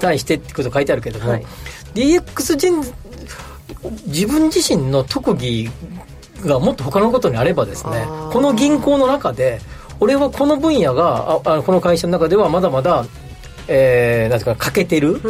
Speaker 2: 対してってこと書いてあるけども、はい、DX 人自分自身の特技がもっと他のことにあればですねこの銀行の中で俺はこの分野がああこの会社の中ではまだまだえー、なんていうか欠けてる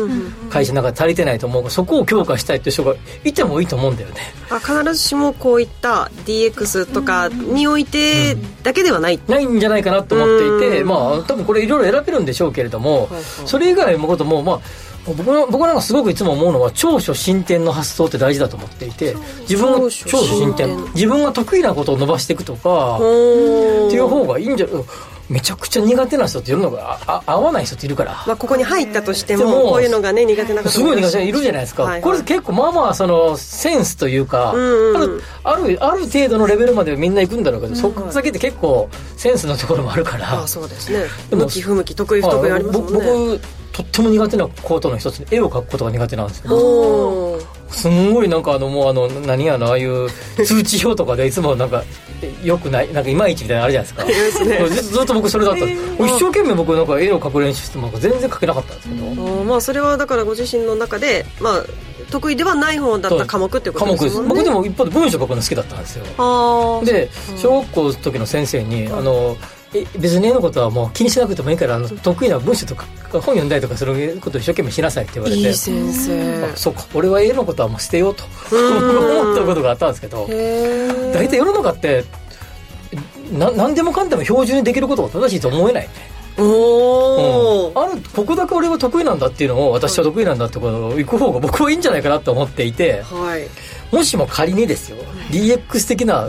Speaker 2: 会社の中で足りてないと思う。からそこを強化したいっていう人がいてもいいと思うんだよね。
Speaker 3: あ必ずしもこういった DX とかにおいてだけではない、うん、
Speaker 2: ないんじゃないかなと思っていてまあ多分これいろいろ選べるんでしょうけれども、それ以外のこともまあ僕僕なんかすごくいつも思うのは長所進展の発想って大事だと思っていて自分が長所進展。自分が得意なことを伸ばしていくとかっていう方がいいんじゃめちゃくちゃ苦手な人っていうのがあ合わない人っているから、
Speaker 3: まあ、ここに入ったとしてもこういうのがね苦手な方
Speaker 2: す。ごい苦手ないるじゃないですか、はいはい、これ結構まあまあそのセンスというか、うんうん、あるあるある程度のレベルまでみんな行くんだろうけど、うん、そこ先って結構センスのところもあるから。
Speaker 3: あそうですね。向き不向き得意不得意ありますもんね。僕
Speaker 2: とっても苦手なことの一つに絵を描くことが苦手なんですよすんごいなんかあのもうあの何やのああいう通知表とかでいつもなんかよくないなんかいまいちみたいなのあるじゃないですか。ね、ずっと僕それだった、えー、一生懸命僕なんか絵を描く練習しても全然描けなかったんですけど。
Speaker 3: まあそれはだからご自身の中でまあ得意ではない方だった科目っていうことですもんね。
Speaker 2: 僕でも一方で文章書くの好きだったんですよ。で小学校の時の先生に、あのえ別に絵のことはもう気にしなくてもいいからあの得意な文章とか本読んだりとかすることを一生懸命しなさいって言われて。い
Speaker 3: い先生。
Speaker 2: あそうか。俺は絵のことはもう捨てようと思ったことがあったんですけど大体世の中ってな何でもかんでも標準にできることが正しいと思えないね。お、うん、あるここだけ俺は得意なんだっていうのを私は得意なんだってことを行く方が僕はいいんじゃないかなと思っていて、はい、もしも仮にですよ DX 的な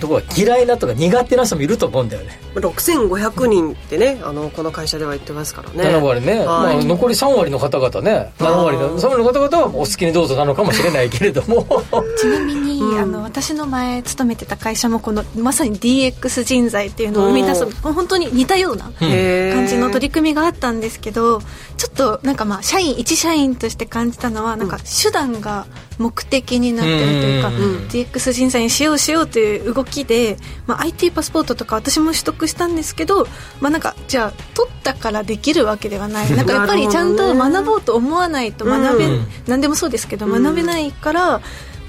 Speaker 2: ところが嫌いなとか苦手な人もいると思うんだよね。
Speaker 3: 6500人ってねあのこの会社では言ってますからね。
Speaker 2: 7割ね、はい、まあ、残り3割の方々ね。7割の3割の方々はお好きにどうぞなのかもしれないけれども。
Speaker 4: ちなみに、うん、あの私の前勤めてた会社もこのまさに DX 人材っていうのを生み出す本当に似たような感じの取り組みがあったんですけどちょっとなんかまあ社員一社員として感じたのはなんか手段が目的になってるというか、うん、DX 人材にしようしようという動きで、まあ、IT パスポートとか私も取得したんですけど、まあ、なんかじゃあ取ったからできるわけではない。なんかやっぱりちゃんと学ぼうと思わないと学べ、うん、何でもそうですけど学べないから、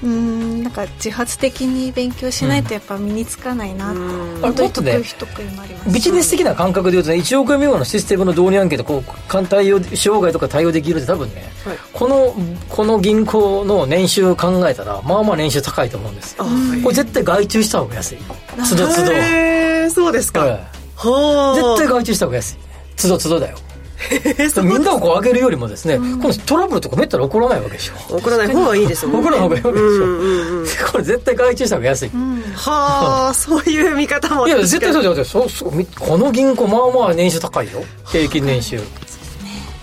Speaker 4: うんなんか自発的に勉強しないとやっぱ身につかないな、うん、本当に得意不得意もあります、
Speaker 2: ビジネス的な感覚でいうとね1億円未満のシステムの導入案件でこう簡単用障害とか対応できるって多分ね、はい、このこの銀行の年収を考えたらまあまあ年収高いと思うんですよ、これ絶対外注した方が安い。つどつど
Speaker 3: そうですか、はい、
Speaker 2: 絶対外注した方が安い。つどつどだよみんなをこう上げるよりもですね、うん、このトラブルとかめったら起こらないわけでしょ。
Speaker 3: 起こらない方がいいですも
Speaker 2: んね。起こらない方がいいわけでしょ、うんうんうん、これ絶対外注した方が安い、うん、
Speaker 3: はあそういう見方も
Speaker 2: いや絶対そうだよそうそうこの銀行まあまあ年収高いよ。平均年収。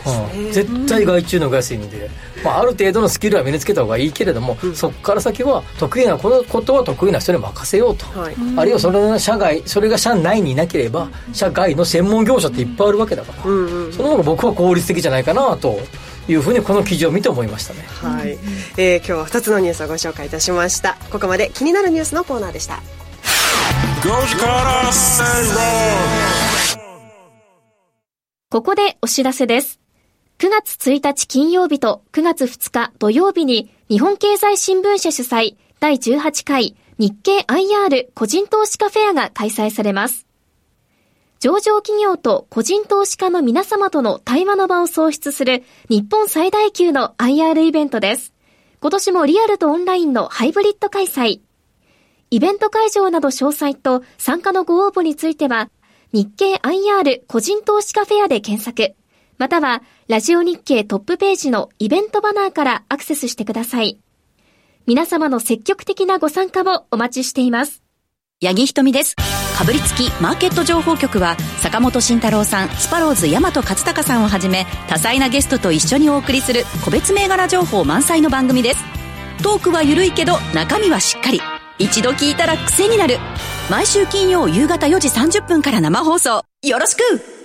Speaker 2: うん、絶対外注の方が安いんで、まあ、ある程度のスキルは身につけた方がいいけれども、うん、そこから先は得意なことは得意な人に任せようと、はい、あるいはそれが社外それが社内にいなければ社外の専門業者っていっぱいあるわけだから、うんうん、その方が僕は効率的じゃないかなというふうにこの記事を見て思いましたね。
Speaker 3: はい、えー、今日は2つのニュースをご紹介いたしました。ここまで気になるニュースのコーナーでした。
Speaker 5: ここでお知らせです9月1日金曜日と9月2日土曜日に日本経済新聞社主催第18回日経 IR 個人投資家フェアが開催されます。上場企業と個人投資家の皆様との対話の場を創出する日本最大級の IR イベントです。今年もリアルとオンラインのハイブリッド開催。イベント会場など詳細と参加のご応募については、日経 IR 個人投資家フェアで検索。または、ラジオ日経トップページのイベントバナーからアクセスしてください。皆様の積極的なご参加をお待ちしています。
Speaker 8: 八木ひとみです。かぶりつきマーケット情報局は、坂本慎太郎さん、スパローズ大和勝孝さんをはじめ、多彩なゲストと一緒にお送りする個別銘柄情報満載の番組です。トークは緩いけど、中身はしっかり。一度聞いたら癖になる。毎週金曜夕方4時30分から生放送。よろしく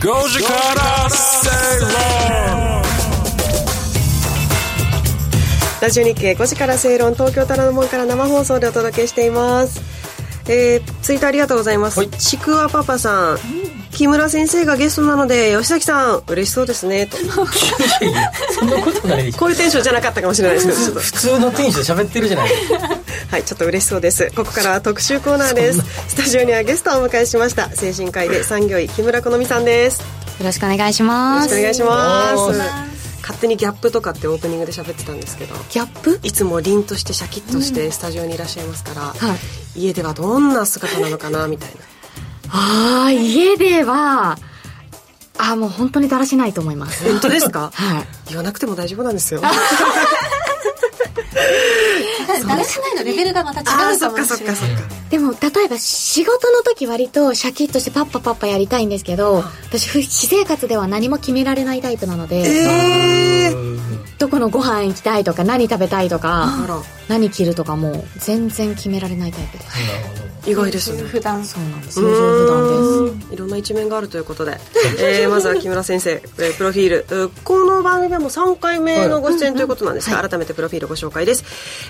Speaker 8: 5時から
Speaker 3: 正論ラジオ日経5時から正論東京タラの門から生放送でお届けしています。えー、ツイートありがとうございます、はい、ちくわパパさん木村先生がゲストなので吉崎さん嬉しそうですね。と
Speaker 2: そんなことない
Speaker 3: こういうテンションじゃなかったかもしれないですけど
Speaker 2: 普通のテンション喋ってるじゃない
Speaker 3: はいちょっと嬉しそうです。ここからは特集コーナーです。スタジオにはゲストをお迎えしました。精神科医で産業医木村好美さんです。よ
Speaker 9: ろしくお願いします。
Speaker 3: よろしくお願いします。勝手にギャップとかってオープニングで喋ってたんですけど
Speaker 9: ギャップ？
Speaker 3: いつも凛としてシャキッとしてスタジオにいらっしゃいますから、うん。はい、家ではどんな姿なのかなみたいな
Speaker 9: ああ家ではあもう本当にだらしないと思います。
Speaker 3: 本当ですか？
Speaker 9: はい。
Speaker 3: 言わなくても大丈夫なんですよ。
Speaker 4: だらしないのレベルがまた違うかもしれない
Speaker 9: でも例えば仕事の時割とシャキッとしてパッパパッパやりたいんですけど私私生活では何も決められないタイプなので、えー、どこのご飯行きたいとか何食べたいとか何着るとかも全然決められないタイプです。
Speaker 3: 意外ですね。
Speaker 9: 普段そうなんです。普
Speaker 3: 段です。いろんな一面があるということで、えー、まずは木村先生、えー、プロフィール。この番組でも3回目のご出演ということなんですが、はい、改めてプロフィールご紹介です。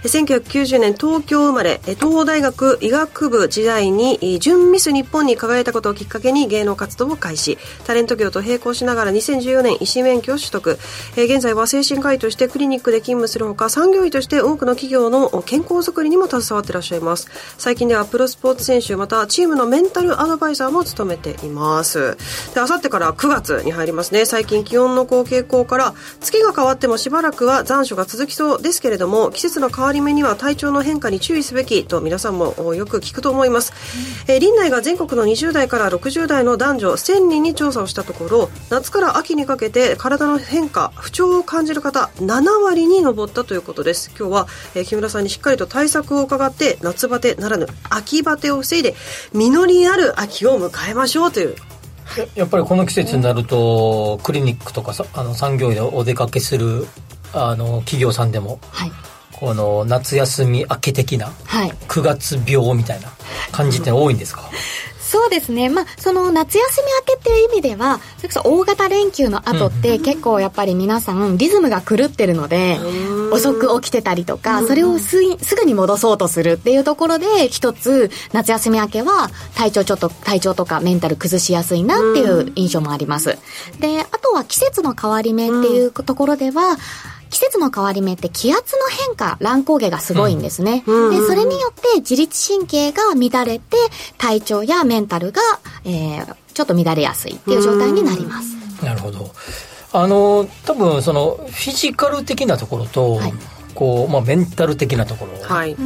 Speaker 3: 1990年東京生まれ東邦大学医学部時代に準ミス日本に輝いたことをきっかけに芸能活動を開始。タレント業と並行しながら2014年医師免許を取得、えー、現在は精神科医としてクリニックで勤務するほか産業医として多くの企業の健康づくりにも携わっていらっしゃいます。最近ではプロスポーツ選手またチームのメンタルアドバイザーも務めています。であさってから9月に入りますね。最近気温の高傾向から月が変わってもしばらくは残暑が続きそうですけれども季節の変わり目には体調の変化に注意すべきと皆さんもよく聞くと思います、えー、林内が全国の20代から60代の男女1000人に調査をしたところ夏から秋にかけて体の変化不調を感じる方7割に上ったということです。今日は、えー、木村さんにしっかりと対策を伺って夏バテならぬ秋バテを防いで実りある秋を迎えましょうという。
Speaker 2: やっぱりこの季節になると、クリニックとかあの産業医でお出かけするあの企業さんでも、はい、この夏休み明け的な、はい、9月病みたいな感じって多いんですか？
Speaker 9: そうですね。まあ、その夏休み明けっていう意味では、それこそ大型連休の後って結構やっぱり皆さんリズムが狂ってるので、遅く起きてたりとか、それをすすぐに戻そうとするっていうところで、一つ夏休み明けは体調ちょっと、体調とかメンタル崩しやすいなっていう印象もあります。で、あとは季節の変わり目っていうところでは、季節の変わり目って気圧の変化、乱高下がすごいんですね。うん、で、それによって自律神経が乱れて、体調やメンタルが、えー、ちょっと乱れやすいっていう状態になります。
Speaker 2: なるほど。あの、多分その、フィジカル的なところと、はい。こう、まあ、メンタル的なところ、はい、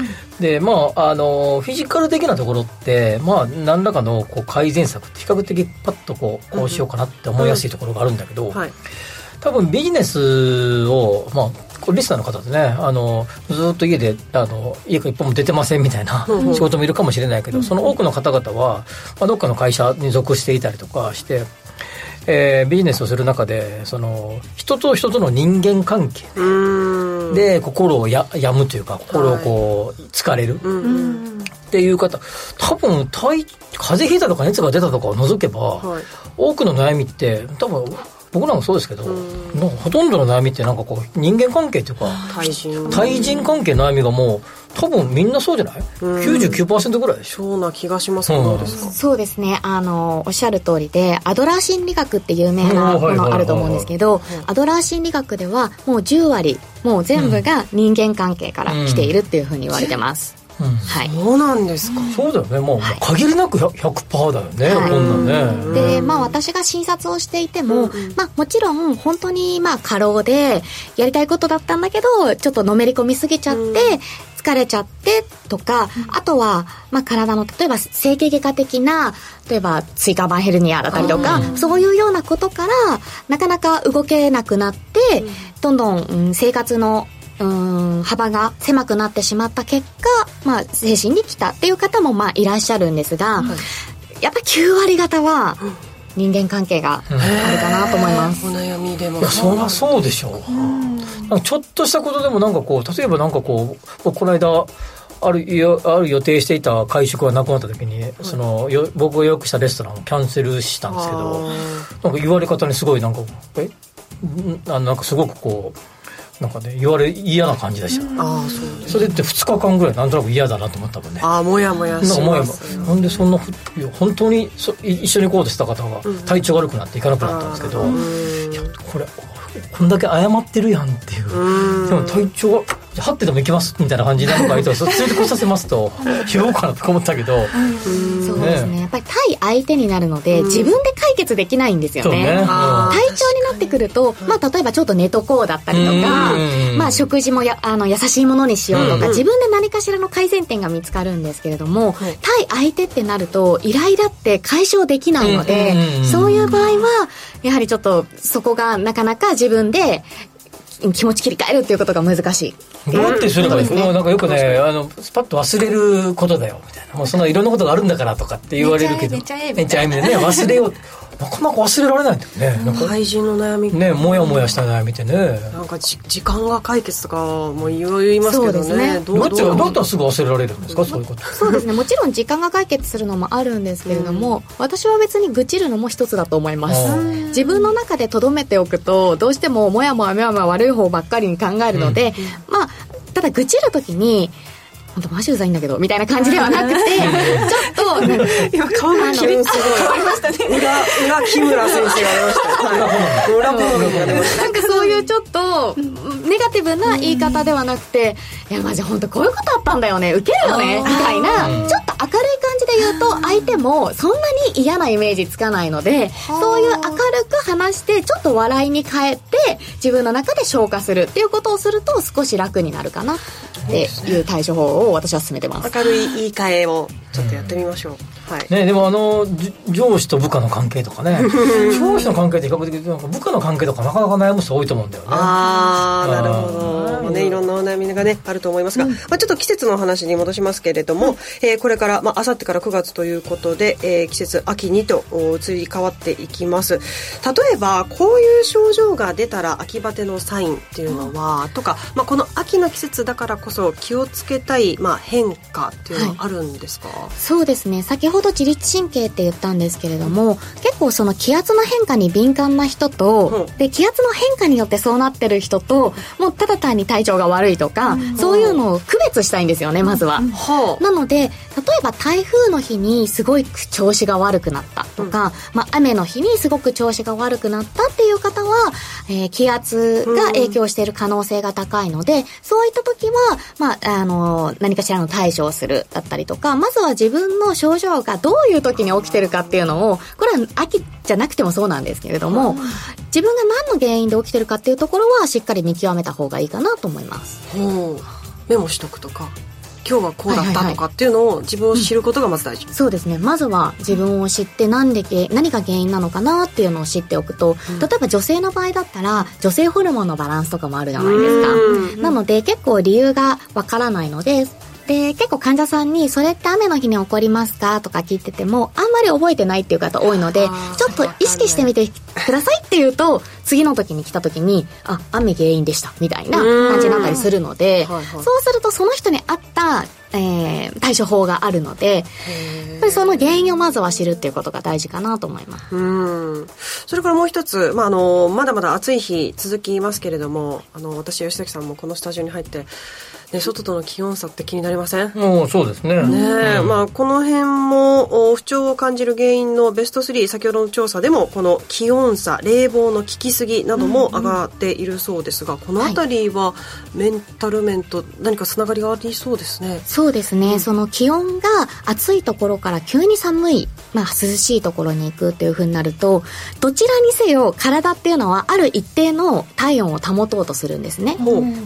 Speaker 2: でまああのフィジカル的なところってまあ何らかのこう改善策って比較的パッとこうこうしようかなって思いやすいところがあるんだけど、うん。はい、多分ビジネスを、まあ、これリスナーの方でね、あの、ずっと家で、あの、家から一本も出てませんみたいな仕事もいるかもしれないけど、その多くの方々は、まあ、どっかの会社に属していたりとかして、えー、ビジネスをする中で、その、人と人との人間関係。で、心をや病むというか、心をこう、疲れる。っていう方、多分、体、風邪ひいたとか熱が出たとかを除けば、はい、多くの悩みって、多分、僕らもそうですけど、ほとんどの悩みってなんかこう人間関係っていうか対人。対人関係の悩みがもう多分みんなそうじゃない、うん、?99% ぐらいでし
Speaker 3: ょ。そうな気がしますどうですか？
Speaker 9: そうですね。あのおっしゃる通りでアドラー心理学って有名なものあると思うんですけどアドラー心理学ではもう10割もう全部が人間関係から来ているっていうふうに言われてます、
Speaker 3: うん、はい、そうなんですか、
Speaker 2: そうだよね。もう、はい、限りなく100%だよね、はい、こんな
Speaker 9: ね。でまあ私が診察をしていても、うん、まあもちろん本当にまあ過労でやりたいことだったんだけどちょっとのめり込みすぎちゃって、疲れちゃってとか、あとは、まあ、体の、例えば整形外科的な、例えば椎間板ヘルニアだったりとか、そういうようなことから、なかなか動けなくなって、どんどん、うん、生活のうん幅が狭くなってしまった結果、まあ、精神に来たっていう方もまあいらっしゃるんですが、はい、やっぱ9割方は人間関係があるかなと思います。
Speaker 3: お悩みでも。
Speaker 2: いや、そりゃそうでしょう。ちょっとしたことでもなんかこう、例えばなんかこう、この間、あるよある予定していた会食がなくなった時に、そのよ僕が予約したレストランをキャンセルしたんですけどなんか言われ方にすごいなんかえ？あなんかすごくこうなんかね言われ嫌な感じでした、ああそうそれって2日間ぐらいなんとなく嫌だなと思ったもんね。
Speaker 3: ああもやもやします。
Speaker 2: なんでそんな本当にそ一緒に行こうとした方が体調悪くなって行かなくなったんですけど、いやこれこんだけ謝ってるやんっていう。でも体調がじゃあ、ってでも行きますみたいな感じでなんか連れてこさせますと拾おうかなと思ったけど、
Speaker 9: そうですね。やっぱり対相手になるので、自分で解決できないんですよね、ね、体調になってくると、まあ、例えばちょっと寝とこうだったりとか、まあ、食事もやあの優しいものにしようとか、自分で何かしらの改善点が見つかるんですけれども、対相手ってなるとイライラって解消できないので、そういう場合はやはりちょっとそこがなかなか自分で気持ち切り替えるっていうことが難しい。
Speaker 2: どうやってするかですね、もうなんかよくねあのスパッと忘れることだよみたいな。もうそのいろんなことがあるんだからとかって言われるけど。めっちゃええめっちゃええでね。忘れようなかなか忘れられないんだよね。なんか
Speaker 3: 廃人の悩み
Speaker 2: ね、もやもやした悩みってね。
Speaker 3: なんかじ時間が解決とかも言いますけどね。
Speaker 2: どうどうどうやったらすぐ忘れられるんですか、そういうこと。
Speaker 9: そうですね。もちろん時間が解決するのもあるんですけれども、うん、私は別に愚痴るのも一つだと思います。自分の中で留めておくと、どうしてももやもやもやもや悪い方ばっかりに考えるので、うん、まあ、ただ愚痴る時に、本当マジうざいんだけどみたいな感じではなくてちょっと
Speaker 3: 今顔が変わりましたね裏裏木村先生が出ました。裏
Speaker 9: ポロが出ました。なんかそういうちょっとネガティブな言い方ではなくていやマジ本当こういうことあったんだよねウケるよねみたいなちょっと明るい感じで言うと相手もそんなに嫌なイメージつかないのでそういう明るく話してちょっと笑いに変えて自分の中で消化するっていうことをすると少し楽になるかなっていう対処法を私は進めてます。
Speaker 3: 明るい言い換えをちょっとやってみましょう、
Speaker 2: はい、ね、でもあの上司と部下の関係とかね。上司の関係って比較的なんか部下の関係とかなかなか悩む人多いと思うんだよね。
Speaker 3: ああなるほど。ねいろんなお悩みがねあると思いますが、うん、まあ、ちょっと季節の話に戻しますけれども、うん、えー、これからまあ明後日から9月ということで、えー、季節秋にと移り変わっていきます。例えばこういう症状が出たら秋バテのサインっていうのは、うん、とか、まあ、この秋の季節だからこそ気をつけたい、まあ、変化っていうのはあるんですか、はい、
Speaker 9: そうですね。先ほどほど自律神経って言ったんですけれども結構その気圧の変化に敏感な人と、で気圧の変化によってそうなってる人ともうただ単に体調が悪いとか、そういうのを区別したいんですよねまずは、なので例えば台風の日にすごい調子が悪くなったとか、まあ、雨の日にすごく調子が悪くなったっていう方は、えー、気圧が影響している可能性が高いので、そういった時は、まあ、あの何かしらの対処をするだったりとかまずは自分の症状がどういう時に起きてるかっていうのをこれは秋じゃなくてもそうなんですけれども、自分が何の原因で起きてるかっていうところはしっかり見極めた方がいいかなと思います。
Speaker 3: メモしとくとか。今日はこうだったとかっていうのを自分を知ることがまず大事、
Speaker 9: うん、そうですね。まずは自分を知って何で何が原因なのかなっていうのを知っておくと、うん、例えば女性の場合だったら女性ホルモンのバランスとかもあるじゃないですか。なので結構理由がわからないのでで、結構患者さんに、それって雨の日に起こりますか？とか聞いてても、あんまり覚えてないっていう方多いので、ちょっと意識してみてくださいっていうと、次の時に来た時に、あ、雨原因でした、みたいな感じになったりするので、そうするとその人に合った、えー、対処法があるので、その原因をまずは知るっていうことが大事かなと思います。う
Speaker 3: ん。それからもう一つ、まあ、あの、まだまだ暑い日続きますけれども、あの、私、吉崎さんもこのスタジオに入って、ね、外との気温差って気になりません？
Speaker 2: もうそうですね。
Speaker 3: ね、うん、まあ、この辺も不調を感じる原因のベスト3、先ほどの調査でも、この気温差、冷房の効きすぎなども上がっているそうですが、うんうん、この辺りはメンタル面と何かつながりがありそうですね。
Speaker 9: そうですね。うん、その気温が暑いところから急に寒い、まあ、涼しいところに行くっていうふうになると、どちらにせよ体っていうのはある一定の体温を保とうとするんですね。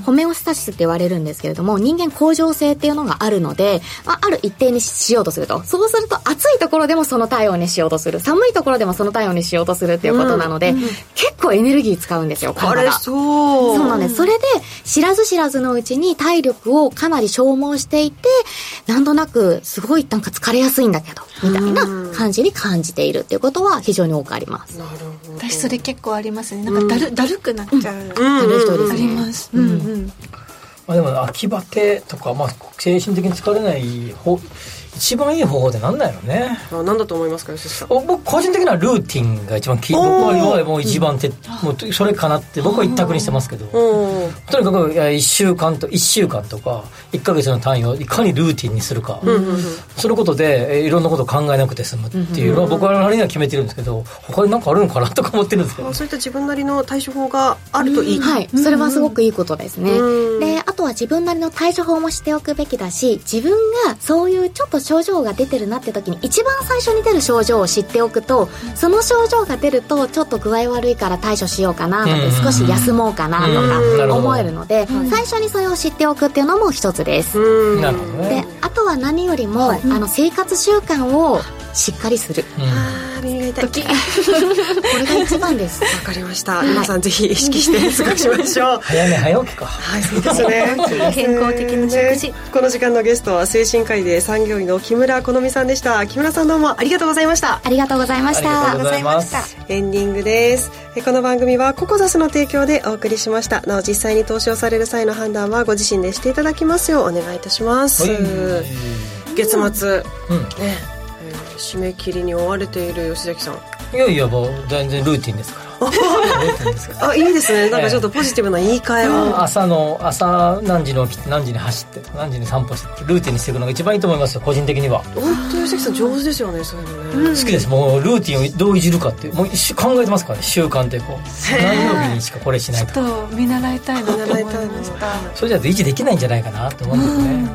Speaker 9: ホメオスタシスって言われるんですけれどども、人間向上性っていうのがあるので、まあ、ある一定にしようとすると。そうすると、暑いところでもその体温にしようとする。寒いところでもその体温にしようとするっていうことなので、うんうん、結構エネルギー使うんですよ、体が。
Speaker 3: そ
Speaker 9: う。そうなんです。それで、知らず知らずのうちに体力をかなり消耗していて、なんとなく、すごいなんか疲れやすいんだけど、みたいな感じに感じているっていうことは非常に多くあります。なる
Speaker 4: ほど。私それ結構ありますね。なんかだる、だるくなっちゃう。うん、
Speaker 9: だるい人です、ね。
Speaker 4: あります。うんうん。
Speaker 2: まあ、でも秋バテとか、まあ、精神的に疲れない方一番いい方法ってなんだよね。
Speaker 3: あ何だと思いますか吉さん？
Speaker 2: 僕個人的にはルーティンが一番き僕はもう一番て、うん、もうそれかなって僕は一択にしてますけど。とにかく1週間と1週間とか1か月の単位をいかにルーティンにするか、うんうんうん、そのことでいろんなことを考えなくて済むっていうのは僕はなりには決めてるんですけど他に何かあるのかなとか思ってるんですけど。
Speaker 3: そういった自分なりの対処法があるといい、
Speaker 9: はい。それはすごくいいことですね。であとは自分なりの対処法もしておくべきだし自分がそういうちょっと症状が出てるなって時に一番最初に出る症状を知っておくとその症状が出るとちょっと具合悪いから対処しようかなとか少し休もうかなとか思えるので最初にそれを知っておくっていうのも一つです。であとは何よりも、あの生活習慣をしっかりする、
Speaker 3: あ耳が痛い。こ
Speaker 9: れが一番です。わ
Speaker 3: かりました。皆さんぜひ意識して 過ごしましょう。
Speaker 2: 早寝早起きか。
Speaker 3: はいそうですね
Speaker 4: 健康的な食事、
Speaker 3: この時間のゲストは精神科医で産業医の木村好美さんでした。木村さんどうもありがとうございました。
Speaker 9: ありがとうございました。
Speaker 2: ありがとうございました
Speaker 3: エンディングです。この番組はココザスの提供でお送りしました。なお実際に投資をされる際の判断はご自身でしていただきますようお願いいたします、月末、うん、ね締め切りに追われている吉崎さん。
Speaker 2: いやいやもう全然ルーティンですから
Speaker 3: あいいですね。なんかちょっとポジティブな言い換えを、
Speaker 2: 朝の朝何時に起きて何時に走って何時に散歩してルーティンにしていくのが一番いいと思いますよ個人的には。
Speaker 3: 本当吉崎さん上手ですよねそういうのね、
Speaker 2: 好きです。もうルーティンをどういじるかってもう考えてますからね習慣ってこう。何曜日にしかこれしないと
Speaker 4: ちょっと見習いたいなと思いました
Speaker 2: それじゃ維持できないんじゃないかなと思うんですね、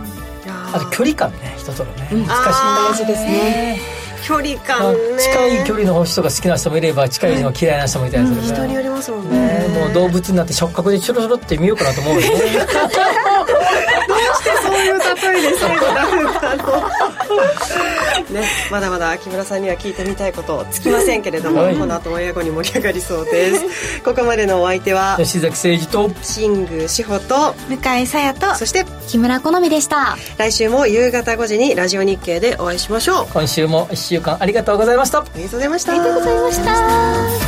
Speaker 2: あと距離感ね人とのね、難しい。大
Speaker 9: 事ですね
Speaker 3: 距離感、ね、
Speaker 2: 近い距離の人が好きな人もいれば近い人が嫌いな人もいたりする、
Speaker 3: 人によりますもんね、
Speaker 2: もう動物になって触覚でちょろちょろって見ようかなと思うよね して
Speaker 3: そういう例えで最後なるんだろう ねまだまだ木村さんには聞いてみたいことつきませんけれども、はい、この後も英語に盛り上がりそうです。ここまでのお相手は
Speaker 2: 吉崎誠二と
Speaker 3: 新宮志保と
Speaker 4: 向井沙耶と
Speaker 3: そして
Speaker 9: 木村好美でした。
Speaker 3: 来週も夕方5時にラジオ日経でお会いしましょう。
Speaker 2: 今週も1週間ありがとうございました。あ
Speaker 3: りがとうございました。
Speaker 9: ありがとうございました